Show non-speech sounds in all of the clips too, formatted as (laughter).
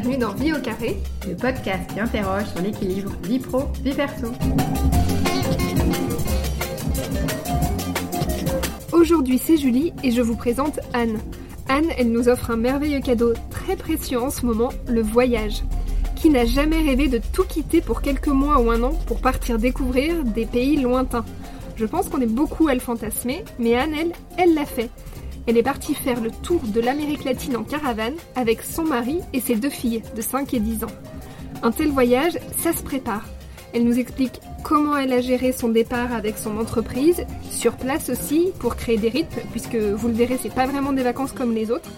bienvenue dans Vie au carré, le podcast qui interroge sur l'équilibre vie pro, vie perso. Aujourd'hui c'est Julie et je vous présente Anne. Anne, elle nous offre un merveilleux cadeau très précieux en ce moment, le voyage. Qui n'a jamais rêvé de tout quitter pour quelques mois ou un an pour partir découvrir des pays lointains Je pense qu'on est beaucoup à le fantasmer, mais Anne, elle, elle l'a fait. Elle est partie faire le tour de l'Amérique latine en caravane avec son mari et ses deux filles de 5 et 10 ans. Un tel voyage, ça se prépare. Elle nous explique comment elle a géré son départ avec son entreprise, sur place aussi, pour créer des rythmes, puisque vous le verrez, c'est pas vraiment des vacances comme les autres.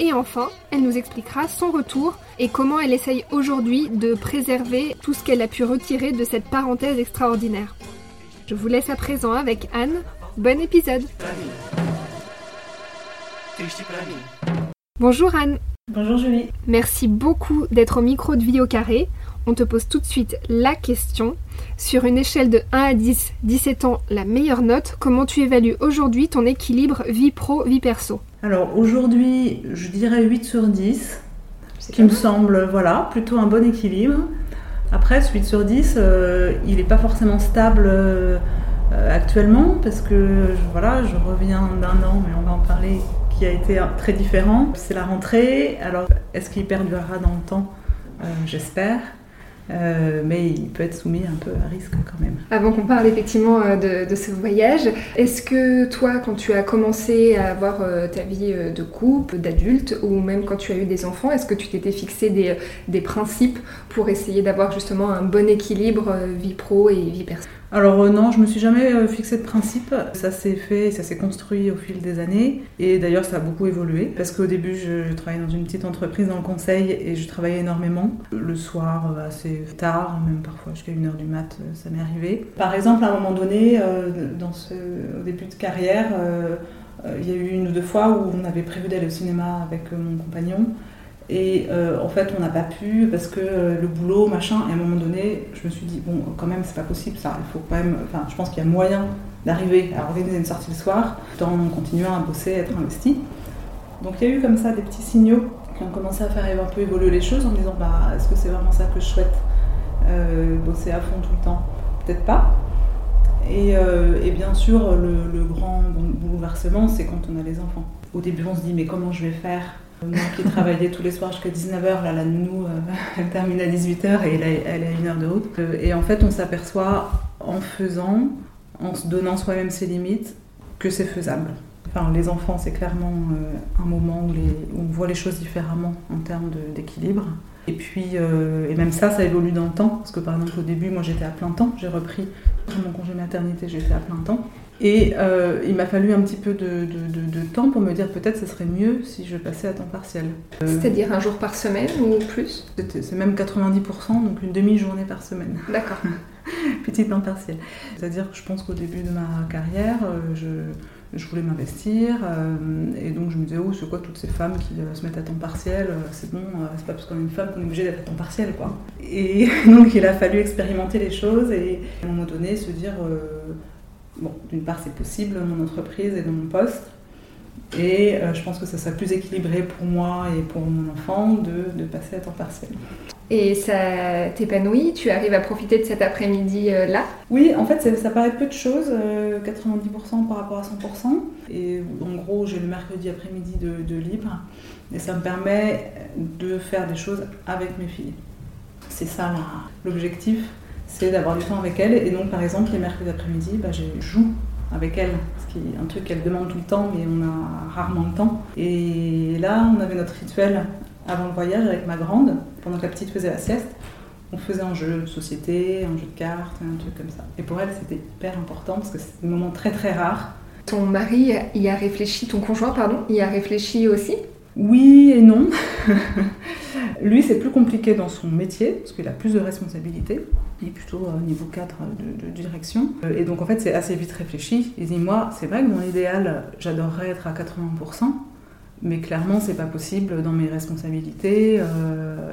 Et enfin, elle nous expliquera son retour et comment elle essaye aujourd'hui de préserver tout ce qu'elle a pu retirer de cette parenthèse extraordinaire. Je vous laisse à présent avec Anne. Bon épisode Bonjour Anne. Bonjour Julie. Merci beaucoup d'être au micro de Vidéo Carré. On te pose tout de suite la question. Sur une échelle de 1 à 10, 17 ans, la meilleure note, comment tu évalues aujourd'hui ton équilibre vie pro, vie perso? Alors aujourd'hui, je dirais 8 sur 10, ce qui me semble voilà, plutôt un bon équilibre. Après, ce 8 sur 10, euh, il n'est pas forcément stable euh, actuellement parce que voilà, je reviens d'un an, mais on va en parler qui a été très différent. C'est la rentrée, alors est-ce qu'il perdurera dans le temps? Euh, J'espère. Euh, mais il peut être soumis un peu à risque quand même. Avant qu'on parle effectivement euh, de, ce voyage, est-ce que toi, quand tu as commencé à avoir ta vie de couple, d'adulte, ou même quand tu as eu des enfants, est-ce que tu t'étais fixé des, des, principes pour essayer d'avoir justement un bon équilibre vie pro et vie personnelle alors euh, non, je me suis jamais euh, fixé de principe. Ça s'est fait, ça s'est construit au fil des années. Et d'ailleurs, ça a beaucoup évolué. Parce qu'au début, je, travaillais dans une petite entreprise dans le conseil et je travaillais énormément. Le soir, euh, assez tard, même parfois jusqu'à 1h du mat, ça m'est arrivé. Par exemple, à un moment donné, au début de carrière, il y a eu une ou deux fois où on avait prévu d'aller au cinéma avec mon compagnon. Et euh, en fait, on n'a pas pu parce que euh, le boulot, machin, et à un moment donné, je me suis dit, bon, quand même, c'est pas possible ça. Il faut quand même, enfin, je pense qu'il y a moyen d'arriver à organiser une sortie le soir tout en continuant à bosser, à être investi. Donc il y a eu comme ça des petits signaux qui ont commencé à faire un peu évoluer les choses en me disant, bah, est-ce que c'est vraiment ça que je souhaite euh, Bosser à fond tout le temps? Peut-être pas. Et, bien sûr, le, le grand bouleversement, c'est quand on a les enfants. Au début, on se dit, mais comment je vais faire? Qui travaillais tous les soirs jusqu'à 19h, là, la nounou, euh, (laughs) elle termine à 18h et elle a, une heure de route. Euh, et en fait, on s'aperçoit en faisant, en se donnant soi-même ses limites, que c'est faisable. Enfin, les enfants, c'est clairement euh, un moment où, on voit les choses différemment en termes d'équilibre. Et puis, et même ça, ça évolue dans le temps. Parce que par exemple, au début, moi j'étais à plein temps. J'ai repris mon congé maternité, j'étais à plein temps. Et euh, il m'a fallu un petit peu de, temps pour me dire peut-être ce serait mieux si je passais à temps partiel. Euh, C'est-à-dire un jour par semaine ou plus C'est même 90%, donc une demi-journée par semaine. D'accord. (laughs) Petit temps partiel. C'est-à-dire que je pense qu'au début de ma carrière, euh, je, voulais m'investir et donc je me disais, oh, c'est quoi toutes ces femmes qui se mettent à temps partiel C'est bon, c'est pas parce qu'on est une femme qu'on est obligé d'être à temps partiel, quoi. Et (laughs) donc il a fallu expérimenter les choses et à un moment donné se dire bon, d'une part, c'est possible dans mon entreprise et dans mon poste. Et euh, je pense que ça serait plus équilibré pour moi et pour mon enfant de, de passer à temps partiel. Et ça t'épanouit? Tu arrives à profiter de cet après-midi-là euh, Oui, en fait, ça, paraît peu de choses, 90% euh, par rapport à 100%. Et en gros, j'ai le mercredi après-midi de, de, libre. Et ça me permet de faire des choses avec mes filles. C'est ça l'objectif c'est d'avoir du temps avec elle. Et donc, par exemple, les mercredis après-midi, bah, je joue avec elle, ce qui est un truc qu'elle demande tout le temps, mais on a rarement le temps. Et là, on avait notre rituel avant le voyage avec ma grande, pendant que la petite faisait la sieste. On faisait un jeu de société, un jeu de cartes, un truc comme ça. Et pour elle, c'était hyper important parce que c'est des moments très très rares. Ton mari y a réfléchi, ton conjoint, pardon, y a réfléchi aussi? Oui et non. (laughs) Lui, c'est plus compliqué dans son métier, parce qu'il a plus de responsabilités. Il est plutôt au niveau cadre de, direction. Euh, et donc, en fait, c'est assez vite réfléchi. Il dit Moi, c'est vrai que mon idéal, j'adorerais être à 80%, mais clairement, c'est pas possible dans mes responsabilités. Euh,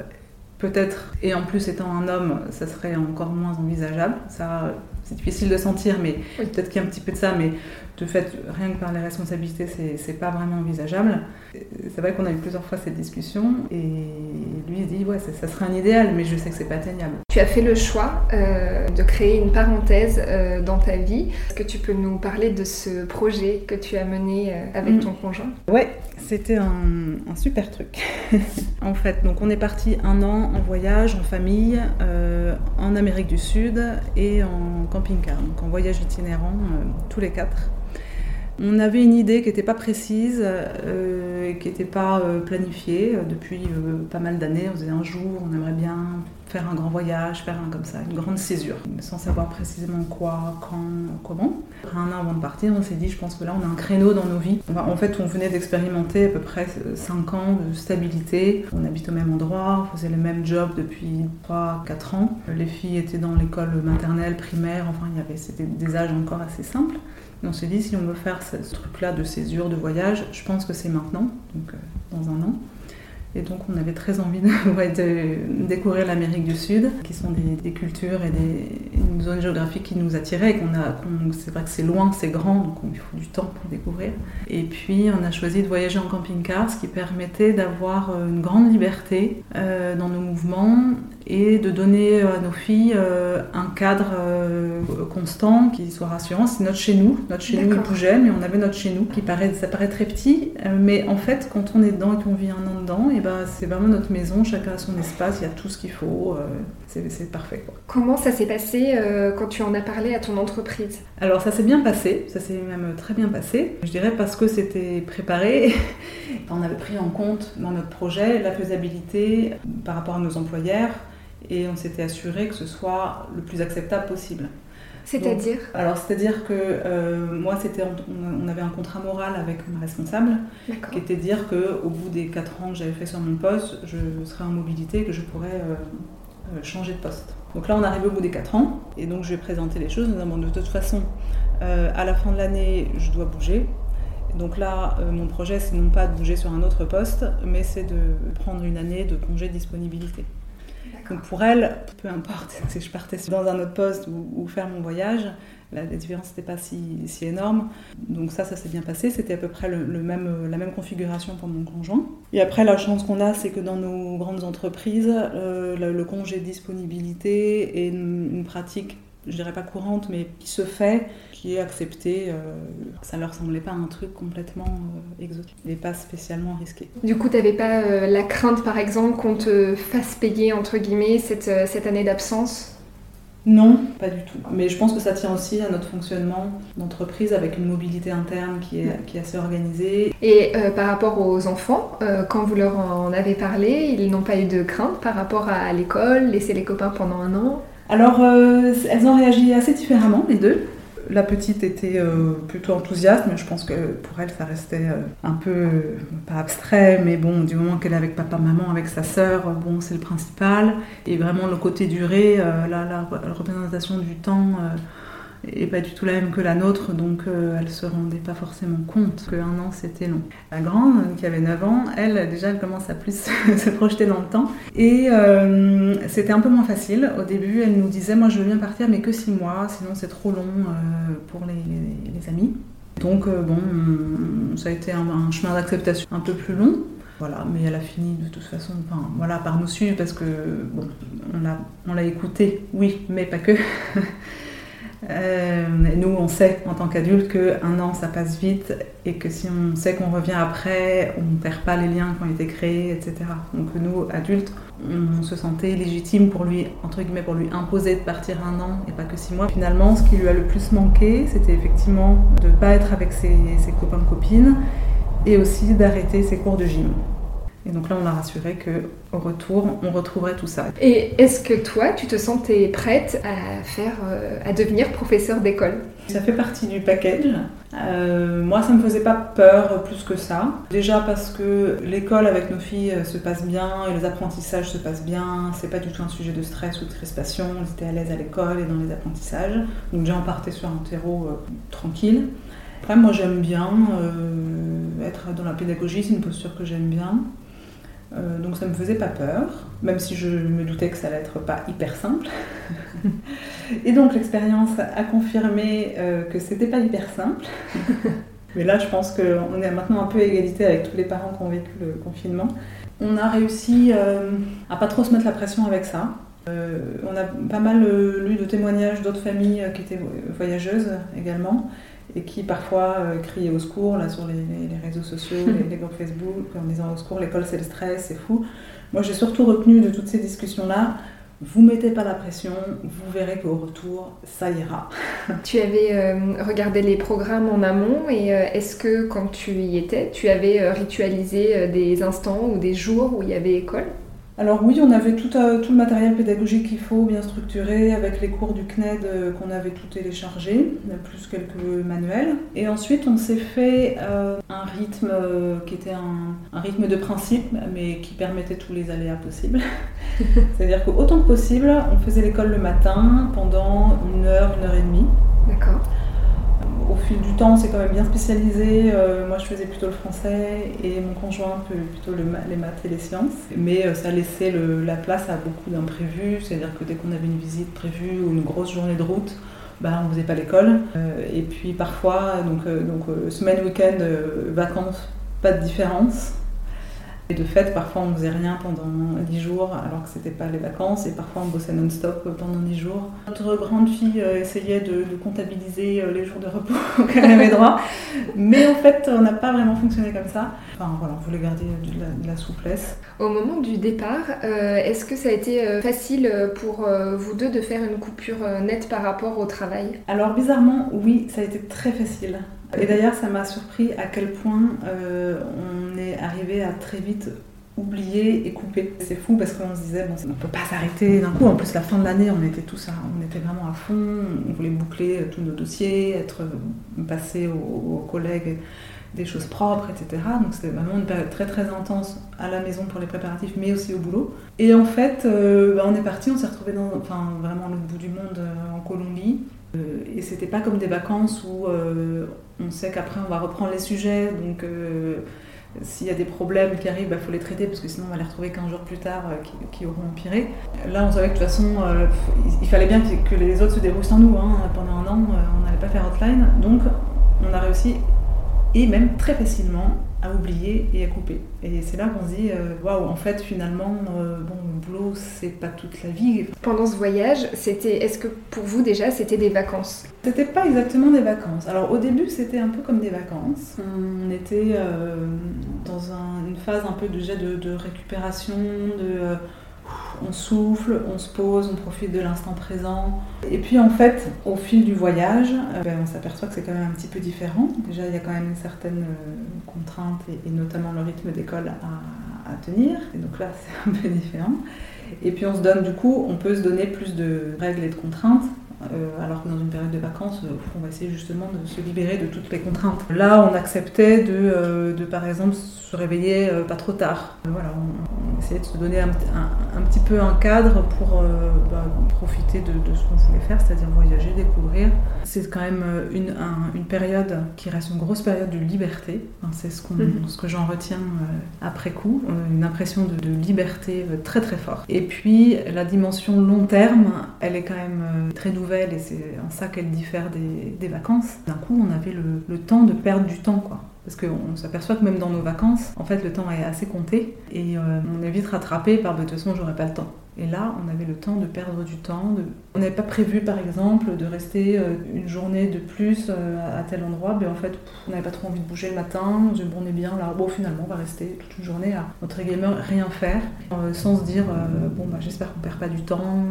peut-être, et en plus étant un homme, ça serait encore moins envisageable. Ça, c'est difficile de sentir, mais peut-être qu'il y a un petit peu de ça, mais de fait, rien que par les responsabilités, c'est pas vraiment envisageable. C'est vrai qu'on a eu plusieurs fois cette discussion et lui il dit ouais ça, serait un idéal mais je sais que c'est pas atteignable. Tu as fait le choix euh, de créer une parenthèse euh, dans ta vie. Est-ce que tu peux nous parler de ce projet que tu as mené euh, avec mm. ton conjoint? Ouais, c'était un, un, super truc. (laughs) en fait, donc on est parti un an en voyage en famille en Amérique du Sud et en camping-car, donc en voyage itinérant tous les quatre. On avait une idée qui n'était pas précise, euh, qui n'était pas euh, planifiée depuis euh, pas mal d'années. On disait un jour, on aimerait bien faire un grand voyage, faire un comme ça, une grande césure, sans savoir précisément quoi, quand, comment. Après un an avant de partir, on s'est dit, je pense que là, on a un créneau dans nos vies. en fait, on venait d'expérimenter à peu près 5 ans de stabilité. On habite au même endroit, on faisait le même job depuis 3-4 ans. Les filles étaient dans l'école maternelle, primaire, enfin, il y avait, c'était des âges encore assez simples on s'est dit, si on veut faire ce, truc-là de césure, de voyage, je pense que c'est maintenant, donc euh, dans un an. Et donc on avait très envie (laughs) de, découvrir l'Amérique du Sud, qui sont des, cultures et des, une zone géographique qui nous attirait. Qu'on a, c'est vrai que c'est loin, c'est grand, donc il faut du temps pour découvrir. Et puis on a choisi de voyager en camping-car, ce qui permettait d'avoir euh, une grande liberté euh, dans nos mouvements et de donner à nos filles euh, un cadre constant qui soit rassurant. C'est notre chez nous. Notre chez nous, il bougeait, mais on avait notre chez nous qui paraît, ça paraît très petit. mais en fait, quand on est dedans et qu'on vit un an dedans, et ben, c'est vraiment notre maison. Chacun a son espace, il y a tout ce qu'il faut. c'est parfait. Comment ça s'est passé euh, quand tu en as parlé à ton entreprise? Alors ça s'est bien passé, ça s'est même très bien passé. Je dirais parce que c'était préparé. (laughs) On avait pris en compte dans notre projet la faisabilité par rapport à nos employeurs et on s'était assuré que ce soit le plus acceptable possible. C'est-à-dire Alors, c'est-à-dire que euh, moi, c'était, on avait un contrat moral avec ma responsable, qui était de dire qu'au bout des 4 ans que j'avais fait sur mon poste, je serais en mobilité, que je pourrais euh, changer de poste. Donc là, on arrive au bout des 4 ans, et donc je vais présenter les choses en de toute façon, euh, à la fin de l'année, je dois bouger. Donc là, euh, mon projet, c'est non pas de bouger sur un autre poste, mais c'est de prendre une année de congé de disponibilité. Donc pour elle, peu importe (laughs) si je partais dans un autre poste ou faire mon voyage, la, différence n'était pas si, énorme. Donc ça, ça s'est bien passé. C'était à peu près le, même, la même configuration pour mon conjoint. Et après, la chance qu'on a, c'est que dans nos grandes entreprises, euh, le, congé de disponibilité est une, pratique, je dirais pas courante, mais qui se fait, qui est acceptée. Euh, ça leur semblait pas un truc complètement euh, exotique et pas spécialement risqué. Du coup, tu n'avais pas la crainte, par exemple, qu'on te fasse payer, entre guillemets, cette, cette année d'absence? Non, pas du tout. Mais je pense que ça tient aussi à notre fonctionnement d'entreprise avec une mobilité interne qui est, qui est assez organisée. Et euh, par rapport aux enfants, euh, quand vous leur en avez parlé, ils n'ont pas eu de crainte par rapport à l'école, laisser les copains pendant un an? Alors, euh, elles ont réagi assez différemment, les deux. La petite était euh, plutôt enthousiaste, mais je pense que pour elle, ça restait euh, un peu, pas abstrait, mais bon, du moment qu'elle est avec papa, maman, avec sa sœur, bon, c'est le principal. Et vraiment, le côté durée, la, représentation du temps et pas du tout la même que la nôtre, donc euh, elle se rendait pas forcément compte qu'un an c'était long. La grande, qui avait 9 ans, elle déjà elle commence à plus (laughs) se projeter dans le temps et euh, c'était un peu moins facile. Au début, elle nous disait moi je veux bien partir mais que 6 mois, sinon c'est trop long euh, pour les, amis. Donc bon, ça a été un, chemin d'acceptation un peu plus long. Voilà, mais elle a fini de toute façon, enfin, voilà, par nous suivre parce que bon, on l'a écouté, oui, mais pas que. (laughs) Euh, nous, on sait en tant qu'adultes qu'un an, ça passe vite et que si on sait qu'on revient après, on ne perd pas les liens qui ont été créés, etc. Donc nous, adultes, on se sentait légitime pour lui, entre guillemets, pour lui imposer de partir un an et pas que six mois. Finalement, ce qui lui a le plus manqué, c'était effectivement de ne pas être avec ses, ses copains-copines et aussi d'arrêter ses cours de gym. Et donc là, on a rassuré qu'au retour, on retrouverait tout ça. Et est-ce que toi, tu te sentais prête à faire, euh, à devenir professeur d'école? Ça fait partie du package. Euh, moi, ça me faisait pas peur plus que ça. Déjà parce que l'école avec nos filles se passe bien et les apprentissages se passent bien. C'est pas du tout un sujet de stress ou de crispation. On était à l'aise à l'école et dans les apprentissages. Donc déjà, on partait sur un terreau euh, tranquille. Après, moi, j'aime bien être dans la pédagogie. C'est une posture que j'aime bien. Euh, donc ça me faisait pas peur, même si je me doutais que ça allait être pas hyper simple. (laughs) Et donc l'expérience a confirmé que c'était pas hyper simple. (laughs) Mais là, je pense qu'on est maintenant un peu à égalité avec tous les parents qui ont vécu le confinement. On a réussi à pas trop se mettre la pression avec ça. on a pas mal lu de témoignages d'autres familles qui étaient voyageuses également et qui parfois euh, criaient au secours là, sur les, réseaux sociaux, (laughs) les, groupes Facebook, en disant au secours, l'école c'est le stress, c'est fou. Moi j'ai surtout retenu de toutes ces discussions-là, vous mettez pas la pression, vous verrez qu'au retour, ça ira. (laughs) Tu avais euh, regardé les programmes en amont et euh, est-ce que quand tu y étais, tu avais ritualisé des instants ou des jours où il y avait école? Alors oui, on avait tout, euh, tout le matériel pédagogique qu'il faut, bien structuré, avec les cours du CNED euh, qu'on avait tout téléchargé, plus quelques manuels. Et ensuite, on s'est fait euh, un rythme qui était un, rythme de principe, mais qui permettait tous les aléas possibles. (laughs) C'est-à-dire qu'autant que possible, on faisait l'école le matin pendant une heure, une heure et demie. D'accord au fil du temps, c'est quand même bien spécialisé. Euh, moi, je faisais plutôt le français et mon conjoint plutôt les maths et les sciences. Mais euh, ça laissait la place à beaucoup d'imprévus. C'est-à-dire que dès qu'on avait une visite prévue ou une grosse journée de route, bah, on ne faisait pas l'école. Euh, et puis parfois, donc, donc semaine, week-end, vacances, pas de différence. Et de fait, parfois on faisait rien pendant 10 jours alors que c'était pas les vacances et parfois on bossait non-stop pendant 10 jours. Notre grande fille euh, essayait de, comptabiliser euh, les jours de repos (laughs) qu'elle avait droit, mais en fait on n'a pas vraiment fonctionné comme ça. Enfin voilà, on voulait garder de la, souplesse. Au moment du départ, euh, est-ce que ça a été facile pour vous deux de faire une coupure nette par rapport au travail? Alors bizarrement, oui, ça a été très facile. Et d'ailleurs, ça m'a surpris à quel point euh, on est arrivé à très vite oublier et couper. C'est fou parce qu'on se disait, on ne peut pas s'arrêter d'un coup. En plus, la fin de l'année, on était tous on était vraiment à fond. On voulait boucler euh, tous nos dossiers, être euh, passé aux, collègues des choses propres, etc. Donc c'était vraiment une période très très intense à la maison pour les préparatifs, mais aussi au boulot. Et en fait, bah, on est parti, on s'est retrouvé dans, enfin, vraiment le bout du monde en Colombie. et c'était pas comme des vacances où on sait qu'après on va reprendre les sujets, donc euh, s'il y a des problèmes qui arrivent, il bah, faut les traiter parce que sinon on va les retrouver 15 jours plus tard euh, qui, auront empiré. Là, on savait que de toute façon, euh, il, fallait bien que, les autres se débrouillent sans nous. Hein. Pendant un an, on n'allait pas faire hotline. Donc, on a réussi, et même très facilement, à oublier et à couper. Et c'est là qu'on se dit, euh, waouh, en fait, finalement, euh, bon, le boulot, c'est pas toute la vie. Pendant ce voyage, c'était, est-ce que pour vous déjà, c'était des vacances? C'était pas exactement des vacances. Alors au début, c'était un peu comme des vacances. On était euh, dans une phase un peu déjà de, de récupération, de on souffle, on se pose, on profite de l'instant présent. Et puis en fait, au fil du voyage, euh, ben, on s'aperçoit que c'est quand même un petit peu différent. Déjà, il y a quand même une certaine euh, contrainte et, notamment le rythme d'école à, tenir. Et donc là, (laughs) c'est un peu différent. Et puis on se donne du coup, on peut se donner plus de règles et de contraintes alors que dans une période de vacances, on va essayer justement de se libérer de toutes les contraintes. Là, on acceptait de, de par exemple, se réveiller pas trop tard. Voilà, on, essayait de se donner un, un, petit peu un cadre pour euh, bah, profiter de, ce qu'on voulait faire, c'est-à-dire voyager, découvrir. C'est quand même euh, une, une, période qui reste une grosse période de liberté. c'est ce, mhm. ce que j'en retiens euh, après coup, une impression de, liberté très très forte. Et puis la dimension long terme, elle est quand même très nouvelle et c'est en ça qu'elle diffère des, vacances. D'un coup, on avait le, temps de perdre du temps, quoi. Parce qu'on s'aperçoit que même dans nos vacances, en fait, le temps est assez compté et euh, on est vite rattrapé par de toute façon, j'aurai pas le temps. Et là, on avait le temps de perdre du temps. On n'avait pas prévu, par exemple, de rester euh, une journée de plus euh, à tel endroit. Mais en fait, on n'avait pas trop envie de bouger le matin. Bon, on est bien là. Bon, finalement, on va rester toute une journée à, entre gamer rien faire, euh, sans se dire, bon, bah, j'espère qu'on perd pas du temps.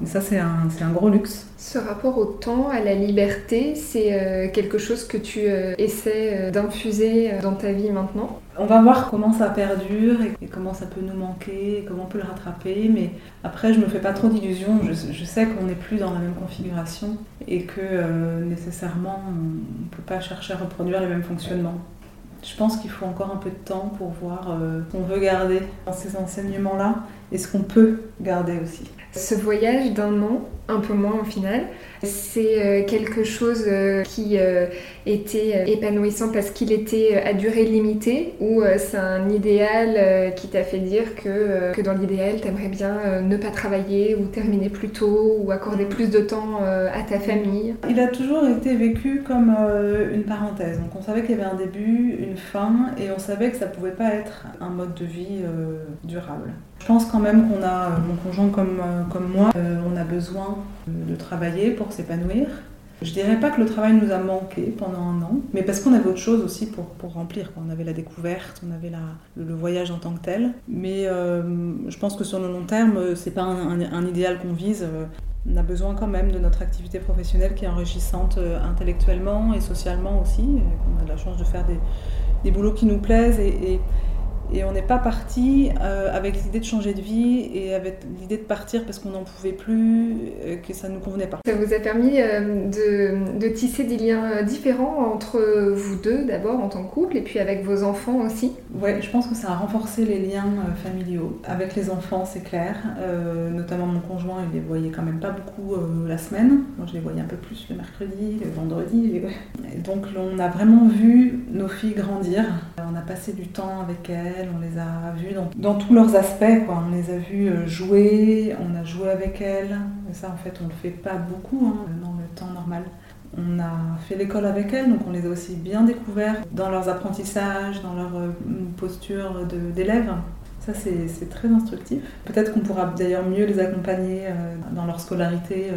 Mais ça, c'est un, gros luxe. Ce rapport au temps, à la liberté, c'est quelque chose que tu essaies d'infuser dans ta vie maintenant? On va voir comment ça perdure et comment ça peut nous manquer, comment on peut le rattraper. Mais après, je me fais pas trop d'illusions. Je, sais qu'on n'est plus dans la même configuration et que euh, nécessairement, on ne peut pas chercher à reproduire les mêmes fonctionnements. Je pense qu'il faut encore un peu de temps pour voir euh, qu'on veut garder dans ces enseignements-là et ce qu'on peut garder aussi. Ce voyage d'un an, un peu moins au final, c'est euh, quelque chose euh, qui euh, était épanouissant parce qu'il était à durée limitée ou c'est un idéal qui t'a fait dire que, que dans l'idéal, t'aimerais bien ne pas travailler ou terminer plus tôt ou accorder plus de temps à ta famille? Il a toujours été vécu comme une parenthèse. Donc on savait qu'il y avait un début, une fin et on savait que ça pouvait pas être un mode de vie durable. Je pense quand même qu'on a, mon conjoint comme, comme moi, on a besoin de travailler pour s'épanouir. Je dirais pas que le travail nous a manqué pendant un an, mais parce qu'on avait autre chose aussi pour, pour remplir. On avait la découverte, on avait le, voyage en tant que tel. Mais euh, je pense que sur le long terme, c'est pas un, idéal qu'on vise. On a besoin quand même de notre activité professionnelle qui est enrichissante euh, intellectuellement et socialement aussi. On a de la chance de faire des, des boulots qui nous plaisent et et on n'est pas parti euh, avec l'idée de changer de vie et avec l'idée de partir parce qu'on n'en pouvait plus, euh, que ça ne nous convenait pas. Ça vous a permis euh, de, de, tisser des liens différents entre vous deux d'abord en tant que couple et puis avec vos enfants aussi Oui, je pense que ça a renforcé les liens familiaux. Avec les enfants, c'est clair. notamment mon conjoint, il les voyait quand même pas beaucoup la semaine. Moi, je les voyais un peu plus le mercredi, le vendredi. Et donc, on a vraiment vu nos filles grandir. On a passé du temps avec elles on les a vues dans, tous leurs aspects. On les a vues euh, jouer, on a joué avec elles. Ça, en fait, on le fait pas beaucoup hein, dans le temps normal. On a fait l'école avec elles, donc on les a aussi bien découvertes dans leurs apprentissages, dans leur euh, posture d'élèves. Ça, c'est très instructif. Peut-être qu'on pourra d'ailleurs mieux les accompagner euh, dans leur scolarité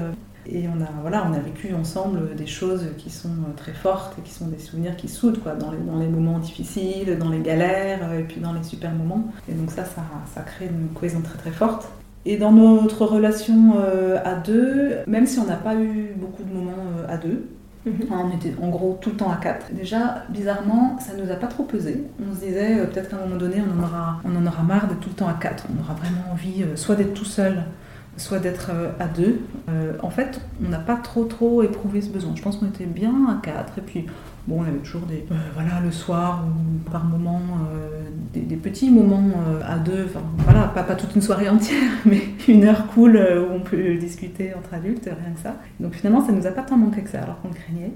et on a, voilà, on a vécu ensemble des choses qui sont très fortes et qui sont des souvenirs qui soudent quoi, dans, les, dans les moments difficiles, dans les galères et puis dans les super moments. Et donc ça, ça, ça crée une cohésion très très forte. Et dans notre relation euh, à deux, même si on n'a pas eu beaucoup de moments euh, à deux, mhm. On était en gros tout le temps à quatre. Déjà, bizarrement, ça nous a pas trop pesé. On se disait euh, peut-être qu'à un moment donné, on en, aura, on en aura marre d'être tout le temps à quatre. On aura vraiment envie soit d'être tout seul, soit d'être euh, à deux. Euh, en fait, on n'a pas trop trop éprouvé ce besoin. Je pense qu'on était bien à quatre. Et puis, bon, on avait toujours des, euh, voilà, le soir ou par moment, des, petits moments à deux. Enfin, voilà, pas, pas toute une soirée entière, (laughs) mais une heure cool où on peut discuter entre adultes, rien que ça. Donc finalement, ça nous a pas tant manqué que ça, alors qu'on le craignait.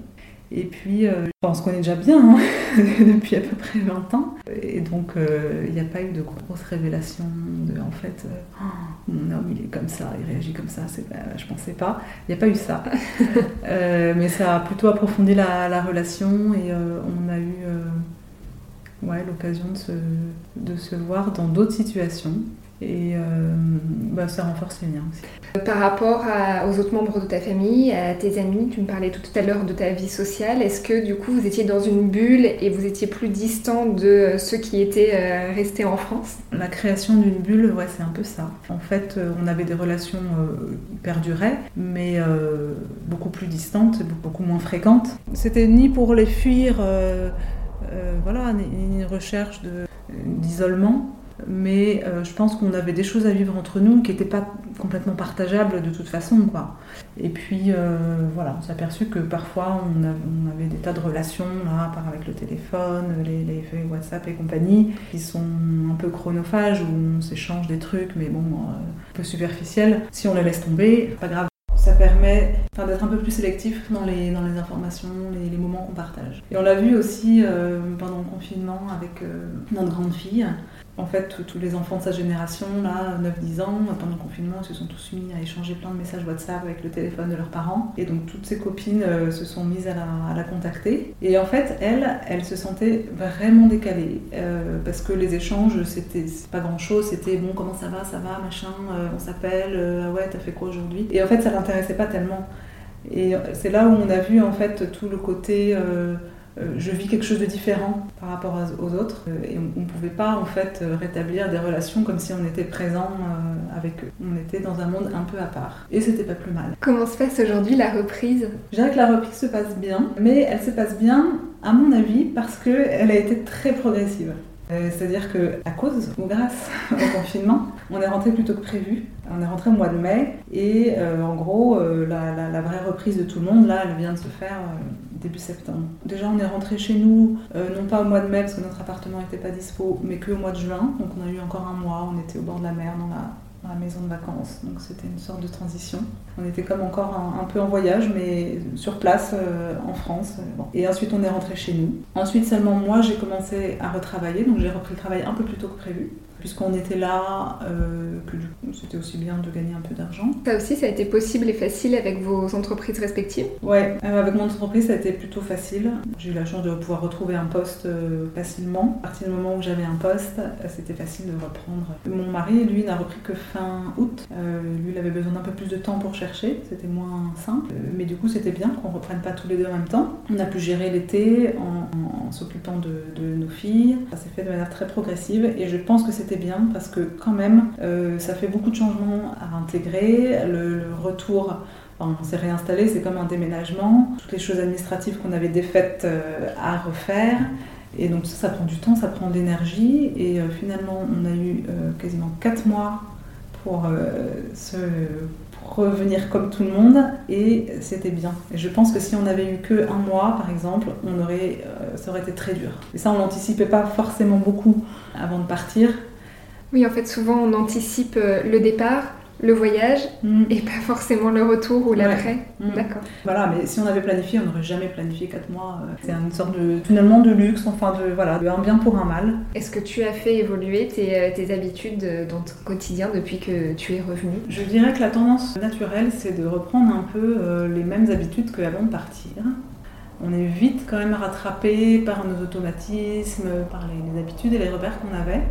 Et puis, euh, on se connaît déjà bien hein, (laughs) depuis à peu près 20 ans. Et donc, euh, il n'y a pas eu de grosses révélations de en fait, euh, oh, mon homme il est comme ça, il réagit comme ça, c'est, je pensais pas. Il n'y a pas eu ça. (laughs) mais ça a plutôt approfondi la, relation et on a eu ouais, l'occasion de se, de se voir dans d'autres situations. Et euh, bah, ça renforce les liens aussi. Par rapport aux autres membres de ta famille, à tes amis, tu me parlais tout à l'heure de ta vie sociale. Est-ce que du coup vous étiez dans une bulle et vous étiez plus distant de ceux qui étaient euh, restés en France? La création d'une bulle, ouais, c'est un peu ça. En fait, euh, on avait des relations qui perduraient, mais beaucoup plus distantes, beaucoup moins fréquentes. C'était ni pour les fuir, voilà, ni une recherche d'isolement mais euh, je pense qu'on avait des choses à vivre entre nous qui n'étaient pas complètement partageables de toute façon. Quoi. Et puis euh, voilà, on s'est aperçu que parfois on, avait des tas de relations, là, part avec le téléphone, les, les, WhatsApp et compagnie, qui sont un peu chronophages, où on s'échange des trucs, mais bon, euh, un peu superficiels. Si on les laisse tomber, pas grave. Ça permet d'être un peu plus sélectif dans les, dans les informations, les, les moments qu'on partage. Et on l'a vu aussi pendant le confinement avec notre grande fille en fait, tous les enfants de sa génération, là, 9-10 ans, pendant le confinement, se sont tous mis à échanger plein de messages WhatsApp avec le téléphone de leurs parents. Et donc, toutes ses copines euh, se sont mises à la, contacter. Et en fait, elle, elle se sentait vraiment décalée. Euh, parce que les échanges, c'était pas grand chose. C'était bon, comment ça va, ça va, machin, euh, on s'appelle, ah ouais, t'as fait quoi aujourd'hui? Et en fait, ça l'intéressait pas tellement. Et c'est là où on a vu, en fait, tout le côté je vis quelque chose de différent par rapport aux autres euh, et on ne pouvait pas en fait euh, rétablir des relations comme si on était présent avec eux. On était dans un monde un peu à part et c'était pas plus mal. Comment se passe aujourd'hui la reprise? Je dirais que la reprise se passe bien, mais elle se passe bien à mon avis parce qu'elle a été très progressive. C'est-à-dire que à cause ou grâce (laughs) au confinement, on est rentré plus tôt que prévu. On est rentré au mois de mai et en gros, la, la, vraie reprise de tout le monde, là, elle vient de se faire début septembre. Déjà, on est rentré chez nous, euh, non pas au mois de mai parce que notre appartement n'était pas dispo, mais qu'au mois de juin. Donc, on a eu encore un mois. On était au bord de la mer, dans la, maison de vacances. Donc c'était une sorte de transition. On était comme encore un, peu en voyage, mais sur place euh, en France. Et ensuite on est rentré chez nous. Ensuite seulement moi j'ai commencé à retravailler, donc j'ai repris le travail un peu plus tôt que prévu puisqu'on était là, euh, que du coup c'était aussi bien de gagner un peu d'argent. Ça aussi, ça a été possible et facile avec vos entreprises respectives? Ouais, euh, avec mon entreprise, ça a été plutôt facile. J'ai eu la chance de pouvoir retrouver un poste euh, facilement. À partir du moment où j'avais un poste, c'était facile de reprendre. Mon mari, lui, n'a repris que fin août. lui, il avait besoin d'un peu plus de temps pour chercher, c'était moins simple. mais du coup, c'était bien qu'on reprenne pas tous les deux en même temps. On a pu gérer l'été en, s'occupant de, de nos filles. Ça s'est fait de manière très progressive et je pense que c'était bien parce que quand même, euh, ça fait beaucoup de changements à intégrer. Le, retour, on s'est réinstallé, c'est comme un déménagement. Toutes les choses administratives qu'on avait défaites euh, à refaire. Et donc ça, ça prend du temps, ça prend de l'énergie. Et euh, finalement, on a eu quasiment 4 mois pour se revenir comme tout le monde et c'était bien. Et je pense que si on avait eu que un mois, par exemple, on aurait, ça aurait été très dur. Et ça, on l'anticipait pas forcément beaucoup avant de partir. Oui, en fait, souvent on anticipe euh, le départ, le voyage mm. et pas forcément le retour ou l'après. Mm. D'accord. Voilà, mais si on avait planifié, on n'aurait jamais planifié 4 mois. Euh, c'est une sorte de finalement de luxe, enfin de voilà, de un bien pour un mal. Est-ce que tu as fait évoluer tes, euh, habitudes dans ton quotidien depuis que tu es revenu Je dirais que la tendance naturelle, c'est de reprendre un peu les mêmes habitudes qu'avant de partir. On est vite quand même rattrapé par nos automatismes, par les habitudes et les repères qu'on avait.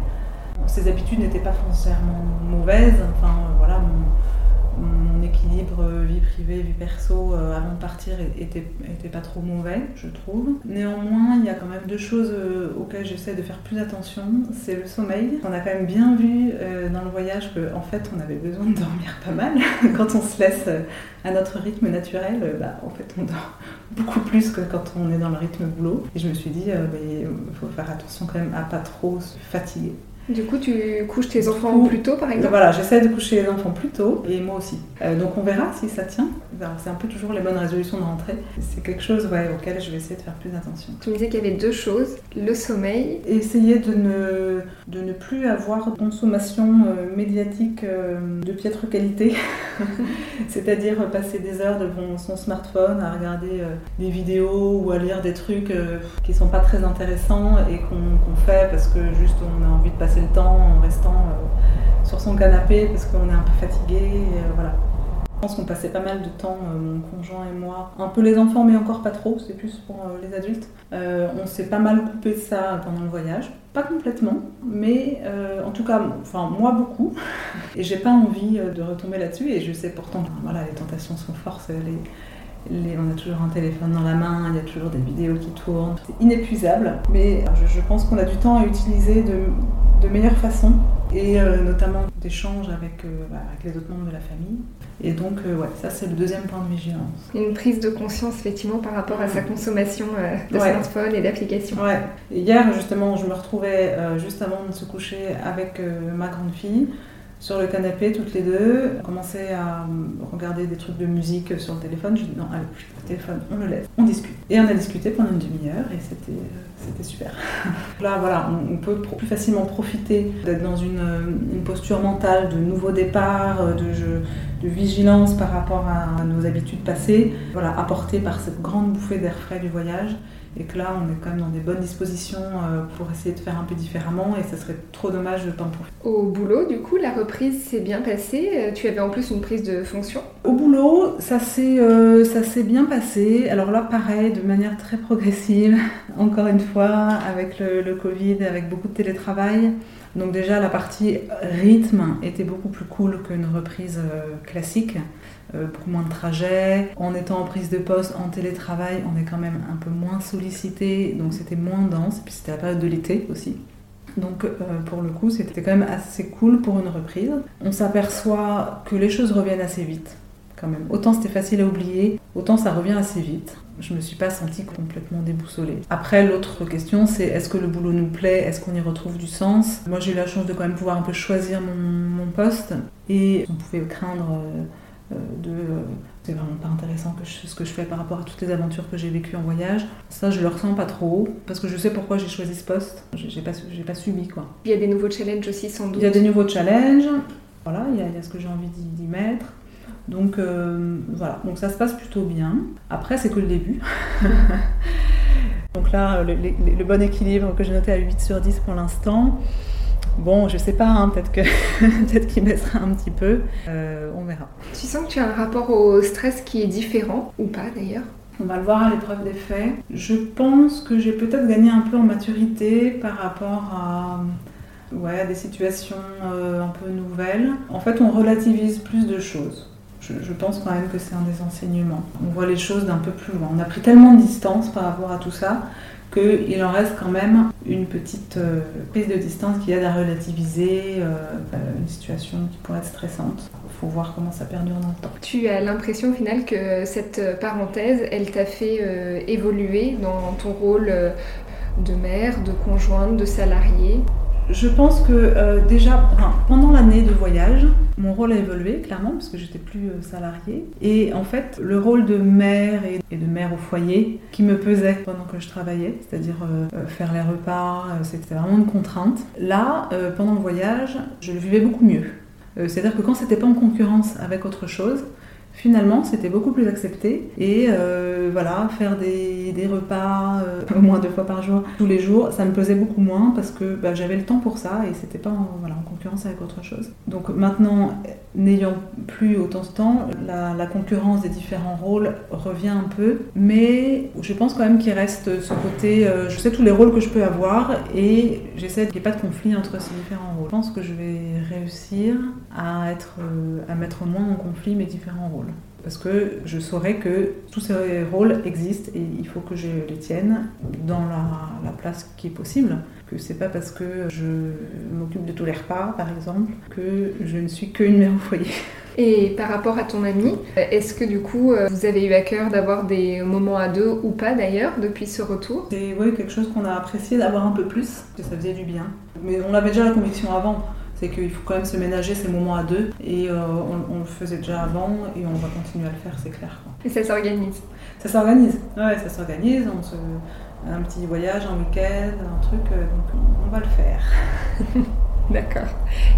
Ces habitudes n'étaient pas foncièrement mauvaises. Enfin, euh, voilà, mon, équilibre vie privée, vie perso euh, avant de partir était, pas trop mauvais, je trouve. Néanmoins, il y a quand même deux choses euh, auxquelles j'essaie de faire plus attention. C'est le sommeil. On a quand même bien vu dans le voyage qu'en en fait, on avait besoin de dormir pas mal. (laughs) quand on se laisse à notre rythme naturel, bah, en fait, on dort (laughs) beaucoup plus que quand on est dans le rythme boulot. Et je me suis dit, il faut faire attention quand même à pas trop se fatiguer. Du coup, tu couches tes enfants plus tôt, par exemple Voilà, j'essaie de coucher les enfants plus tôt, et moi aussi. Euh, donc on verra si ça tient. C'est un peu toujours les bonnes résolutions de rentrée. C'est quelque chose auquel je vais essayer de faire plus attention. Tu me disais qu'il y avait deux choses, le sommeil. essayer de ne, de ne plus avoir de consommation euh, médiatique euh, de piètre qualité. (laughs) C'est-à-dire passer des heures devant son smartphone à regarder des vidéos ou à lire des trucs qui sont pas très intéressants et qu'on fait parce que juste on a envie de passer le temps en restant euh, sur son canapé parce qu'on est un peu fatigué. Euh, voilà. Je pense qu'on passait pas mal de temps, euh, mon conjoint et moi, un peu les enfants, mais encore pas trop, c'est plus pour les adultes. on s'est pas mal coupé de ça pendant le voyage. Pas complètement, mais en tout cas, enfin moi beaucoup. (laughs) Et j'ai pas envie de retomber là-dessus. Et je sais pourtant, voilà, les tentations sont fortes. Les, on a toujours un téléphone dans la main, il y a toujours des vidéos qui tournent. C'est inépuisable, mais je pense qu'on a du temps à utiliser de, de meilleure façon et euh, notamment d'échanges avec, euh, bah, avec, les autres membres de la famille. Et donc, euh, ouais, ça c'est le deuxième point de vigilance. Une prise de conscience effectivement par rapport à sa consommation de smartphone et d'applications. Ouais. Hier justement, je me retrouvais juste avant de se coucher avec ma grande fille sur le canapé toutes les deux. On commençait à regarder des trucs de musique sur le téléphone. Je dis non, allez, le téléphone, on le laisse, on discute. Et on a discuté pendant une demi-heure et c'était, c'était super. (laughs) Là, voilà, on, peut plus facilement profiter d'être dans une, posture mentale de nouveau départ, de, jeu, de vigilance par rapport à nos habitudes passées, voilà, apportées par cette grande bouffée d'air frais du voyage et que là on est quand même dans des bonnes dispositions euh, pour essayer de faire un peu différemment et ça serait trop dommage de pas en profiter. Au boulot du coup la reprise s'est bien passée, euh, tu avais en plus une prise de fonction? Au boulot ça s'est euh, bien passé, alors là pareil de manière très progressive, (laughs) encore une fois avec le, le Covid, avec beaucoup de télétravail. Donc déjà la partie rythme était beaucoup plus cool qu'une reprise classique. Euh, pour moins de trajets. En étant en prise de poste, en télétravail, on est quand même un peu moins sollicité, donc c'était moins dense. Et puis c'était la période de l'été aussi. Donc euh, pour le coup, c'était quand même assez cool pour une reprise. On s'aperçoit que les choses reviennent assez vite. Quand même. Autant c'était facile à oublier, autant ça revient assez vite. Je me suis pas sentie complètement déboussolée. Après, l'autre question, c'est est-ce que le boulot nous plaît? Est-ce qu'on y retrouve du sens? Moi, j'ai eu la chance de quand même pouvoir un peu choisir mon, poste et on pouvait craindre. Euh, de euh, c'est vraiment pas intéressant que ce que je fais par rapport à toutes les aventures que j'ai vécues en voyage. Ça, je le ressens pas trop, parce que je sais pourquoi j'ai choisi ce poste. J'ai pas, pas subi, quoi. Il y a des nouveaux challenges aussi, sans doute. Il y a des nouveaux challenges. Voilà, il y, a ce que j'ai envie d'y mettre. Donc euh, voilà, donc ça se passe plutôt bien. Après, c'est que le début. (laughs) donc là, le, le, bon équilibre que j'ai noté à 8 sur 10 pour l'instant. Bon, je sais pas, hein, peut-être que (laughs) peut-être qu'il baissera un petit peu. Euh, on verra. Tu sens que tu as un rapport au stress qui est différent ou pas d'ailleurs on va le voir à l'épreuve des faits. Je pense que j'ai peut-être gagné un peu en maturité par rapport à ouais, des situations euh, un peu nouvelles. En fait, on relativise plus de choses. Je, pense quand même que c'est un des enseignements. On voit les choses d'un peu plus loin. On a pris tellement de distance par rapport à tout ça qu'il en reste quand même une petite euh, prise de distance qui aide à relativiser euh, euh, une situation qui pourrait être stressante. Il faut voir comment ça perdure dans le temps. Tu as l'impression au final que cette parenthèse, elle t'a fait évoluer dans ton rôle de mère, de conjointe, de salarié? Je pense que euh, déjà, pendant l'année de voyage, mon rôle a évolué clairement parce que j'étais plus euh, salariée. Et en fait, le rôle de mère et, de mère au foyer qui me pesait pendant que je travaillais, c'est-à-dire euh, faire les repas, c'était vraiment une contrainte. Là, pendant le voyage, je le vivais beaucoup mieux. c'est-à-dire que quand c'était pas en concurrence avec autre chose, finalement, c'était beaucoup plus accepté. Et euh, voilà, faire des, repas euh, (laughs) au moins deux fois par jour, tous les jours, ça me pesait beaucoup moins parce que bah, j'avais le temps pour ça et c'était pas en, voilà, en concurrence avec autre chose. Donc maintenant, n'ayant plus autant de temps, la, concurrence des différents rôles revient un peu. Mais je pense quand même qu'il reste ce côté, euh, je sais tous les rôles que je peux avoir et j'essaie qu'il n'y ait pas de conflit entre ces différents rôles. Je pense que je vais réussir à, être, à mettre moins en conflit mes différents rôles parce que je saurais que tous ces rôles existent et il faut que je les tienne dans la, place qui est possible. Que c'est pas parce que je m'occupe de tous les repas, par exemple, que je ne suis qu'une mère au foyer. Et par rapport à ton ami, est-ce que du coup vous avez eu à cœur d'avoir des moments à deux ou pas d'ailleurs depuis ce retour? C'est oui, quelque chose qu'on a apprécié d'avoir un peu plus, que ça faisait du bien. Mais on avait déjà la conviction avant c'est qu'il faut quand même se ménager ces moments à deux. Et euh, on, le faisait déjà avant et on va continuer à le faire, c'est clair. Et ça s'organise Ça s'organise, ouais, ça s'organise. On se... Un petit voyage, un week-end, un truc, euh, donc on va le faire. (laughs) D'accord.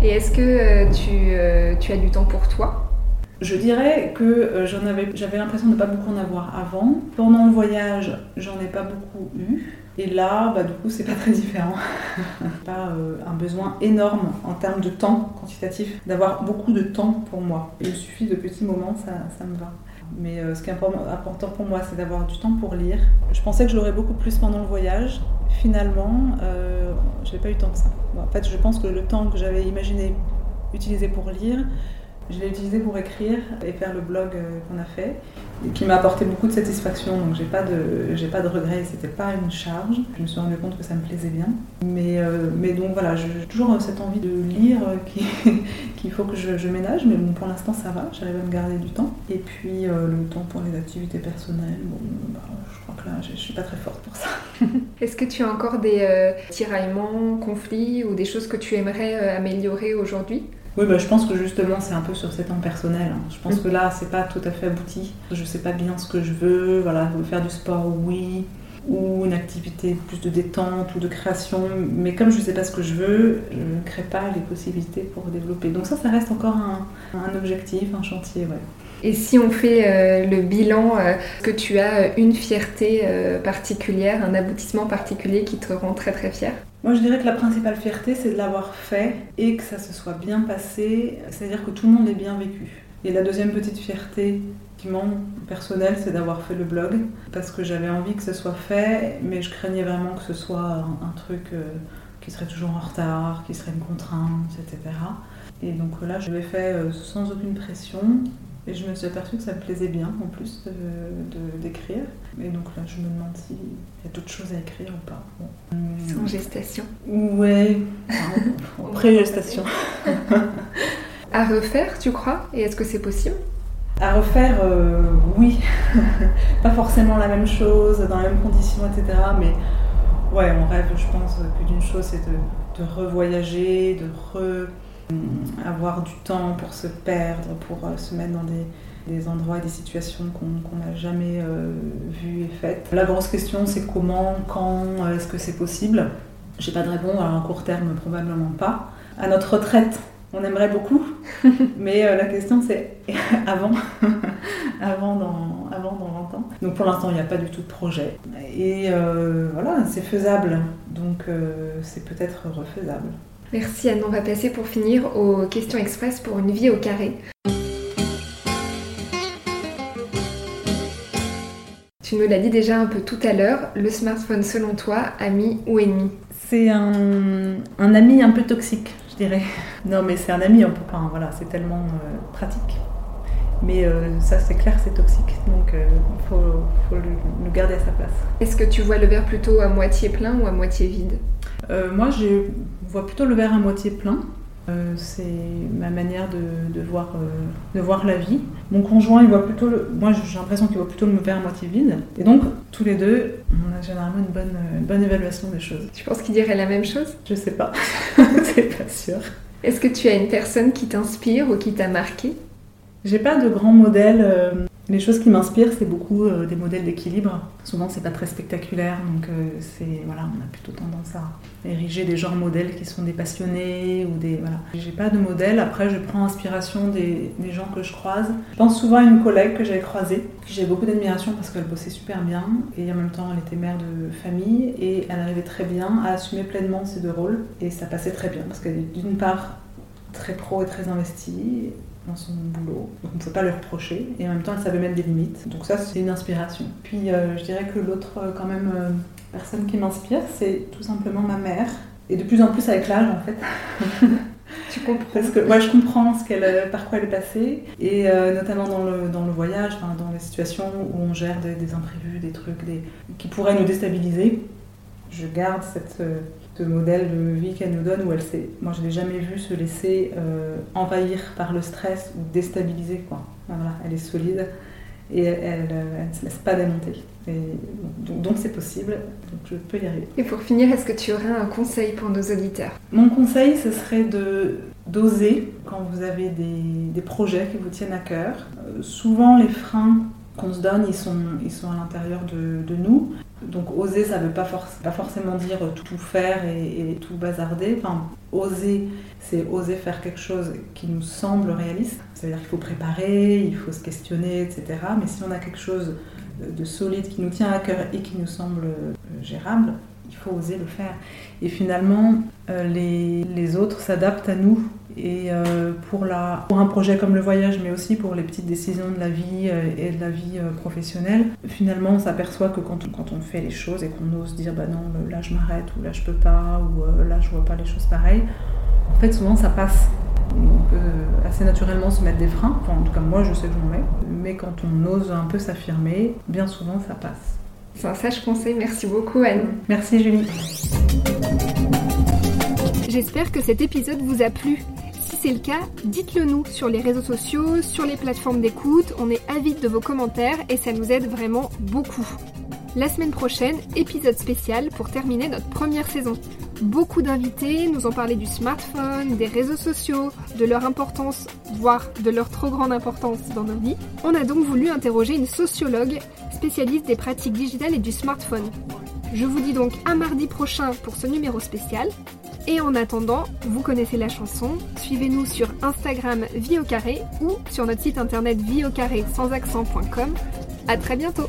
Et est-ce que euh, tu, tu as du temps pour toi? Je dirais que j'en avais, j'avais l'impression de ne pas beaucoup en avoir avant. Pendant le voyage, j'en ai pas beaucoup eu. Et là, bah, du coup, c'est pas très différent. (laughs) pas euh, un besoin énorme en termes de temps quantitatif, d'avoir beaucoup de temps pour moi. il suffit de petits moments, ça, ça me va. Mais euh, ce qui est important pour moi, c'est d'avoir du temps pour lire. Je pensais que je l'aurais beaucoup plus pendant le voyage. Finalement, euh, j'ai pas eu tant que ça. en fait, je pense que le temps que j'avais imaginé utiliser pour lire, je l'ai utilisé pour écrire et faire le blog euh, qu'on a fait, qui m'a apporté beaucoup de satisfaction. Donc j'ai pas de, j'ai pas de regrets. C'était pas une charge. Je me suis rendu compte que ça me plaisait bien. Mais, euh, mais donc voilà, j'ai toujours cette envie de lire (laughs) qu'il faut que je, ménage. Mais bon, pour l'instant ça va. J'arrive à me garder du temps. Et puis euh, le temps pour les activités personnelles. Bon, bah, je crois que là, je, je, suis pas très forte pour ça. (laughs) Est-ce que tu as encore des tiraillements, conflits ou des choses que tu aimerais améliorer aujourd'hui? Oui, bah, je pense que justement, c'est un peu sur ces temps personnels. Hein. Je pense que là, c'est pas tout à fait abouti. Je sais pas bien ce que je veux. Voilà, faire du sport, oui. Ou une activité plus de détente ou de création. Mais comme je sais pas ce que je veux, je ne crée pas les possibilités pour développer. Donc, ça, ça reste encore un, objectif, un chantier, ouais. Et si on fait euh, le bilan, euh, que tu as une fierté euh, particulière, un aboutissement particulier qui te rend très très fier? Moi, je dirais que la principale fierté, c'est de l'avoir fait et que ça se soit bien passé, c'est-à-dire que tout le monde ait bien vécu. Et la deuxième petite fierté, personnelle, c'est d'avoir fait le blog, parce que j'avais envie que ce soit fait, mais je craignais vraiment que ce soit un, truc euh, qui serait toujours en retard, qui serait une contrainte, etc. Et donc là, je l'ai fait euh, sans aucune pression, et je me suis aperçue que ça me plaisait bien en plus d'écrire. De, et donc là, je me demande s'il y a d'autres choses à écrire ou pas. Sans gestation Ouais, (laughs) en pré-gestation. à refaire, tu crois? Et est-ce que c'est possible? À refaire, euh, oui. (laughs) pas forcément la même chose, dans les mêmes conditions, etc. Mais ouais, on rêve, je pense, que d'une chose, c'est de, de revoyager, de re avoir du temps pour se perdre, pour euh, se mettre dans des, endroits et des situations qu'on n'a jamais euh, vues et faites. La grosse question, c'est comment, quand, euh, est-ce que c'est possible? J'ai pas de réponse, à un court terme, probablement pas. À notre retraite, On aimerait beaucoup, (laughs) mais la question c'est (laughs) avant, (laughs) avant dans, avant dans 20 ans. Donc pour l'instant, il n'y a pas du tout de projet. Et voilà, c'est faisable, donc c'est peut-être refaisable. Merci Anne, on va passer pour finir aux questions express pour une vie au carré. Tu nous l'as dit déjà un peu tout à l'heure, le smartphone selon toi, ami ou ennemi? C'est un, ami un peu toxique, je dirais. Non mais c'est un ami, on peut pas, voilà, c'est tellement euh, pratique. Mais euh, ça c'est clair, c'est toxique, donc il euh, faut, le, le, garder à sa place. Est-ce que tu vois le verre plutôt à moitié plein ou à moitié vide? Moi je vois plutôt le verre à moitié plein. Euh, c'est ma manière de, voir, euh, de voir la vie. Mon conjoint, il voit plutôt le... Moi, j'ai l'impression qu'il voit plutôt le verre à moitié vide. Et donc, tous les deux, on a généralement une bonne, bonne évaluation des choses. Tu penses qu'il dirait la même chose? Je sais pas. (laughs) c'est pas sûr. Est-ce que tu as une personne qui t'inspire ou qui t'a marqué? J'ai pas de grand modèle. Les choses qui m'inspirent, c'est beaucoup euh, des modèles d'équilibre. Souvent, c'est pas très spectaculaire, donc euh, c'est voilà, on a plutôt tendance à ériger des genres modèles qui sont des passionnés ou des voilà. J'ai pas de modèle. Après, je prends inspiration des, gens que je croise. Je pense souvent à une collègue que j'avais croisée. J'ai beaucoup d'admiration parce qu'elle bossait super bien et en même temps, elle était mère de famille et elle arrivait très bien à assumer pleinement ses deux rôles et ça passait très bien parce qu'elle est d'une part très pro et très investie dans son boulot. Donc on ne peut pas le reprocher. Et en même temps, elle savait mettre des limites. Donc ça, c'est une inspiration. Puis euh, je dirais que l'autre, euh, quand même, euh, personne qui m'inspire, c'est tout simplement ma mère. Et de plus en plus avec l'âge, en fait. (laughs) tu comprends Parce que ouais, je comprends ce qu'elle, par quoi elle est passée. Et notamment dans le, dans le voyage, dans les situations où on gère des, des imprévus, des trucs des, qui pourraient nous déstabiliser. Je garde cette de modèle de vie qu'elle nous donne où elle sait. Moi, je l'ai jamais vue se laisser euh, envahir par le stress ou déstabiliser. Quoi. Voilà, elle est solide et elle ne se laisse pas démonter. donc c'est possible, donc je peux y arriver. Et pour finir, est-ce que tu aurais un conseil pour nos auditeurs? Mon conseil, ce serait de d'oser quand vous avez des, des, projets qui vous tiennent à cœur. Euh, souvent, les freins qu'on se donne, ils sont, ils sont à l'intérieur de, de, nous. Donc oser, ça ne veut pas, forcément dire tout faire et, tout bazarder. Enfin, oser, c'est oser faire quelque chose qui nous semble réaliste. C'est-à-dire qu'il faut préparer, il faut se questionner, etc. Mais si on a quelque chose de solide qui nous tient à cœur et qui nous semble euh, gérable, il faut oser le faire. Et finalement, euh, les autres s'adaptent à nous et euh, pour, la, pour un projet comme le voyage, mais aussi pour les petites décisions de la vie euh, et de la vie euh, professionnelle, finalement on s'aperçoit que quand on, quand on fait les choses et qu'on ose dire bah non, là je m'arrête, ou là je peux pas, ou là je vois pas les choses pareilles, en fait souvent ça passe. On peut assez naturellement se mettre des freins, enfin, en tout cas moi je sais que j'en mets, mais quand on ose un peu s'affirmer, bien souvent ça passe. C'est un sage conseil, merci beaucoup Anne. Merci Julie. J'espère que cet épisode vous a plu c'est le cas, dites-le nous sur les réseaux sociaux, sur les plateformes d'écoute. On est avide de vos commentaires et ça nous aide vraiment beaucoup. La semaine prochaine, épisode spécial pour terminer notre première saison. Beaucoup d'invités nous ont parlé du smartphone, des réseaux sociaux, de leur importance, voire de leur trop grande importance dans nos vies. On a donc voulu interroger une sociologue spécialiste des pratiques digitales et du smartphone. Je vous dis donc à mardi prochain pour ce numéro spécial. Et en attendant, vous connaissez la chanson, suivez-nous sur Instagram Vie au carré ou sur notre site internet vie au carré sans accent.com. À très bientôt!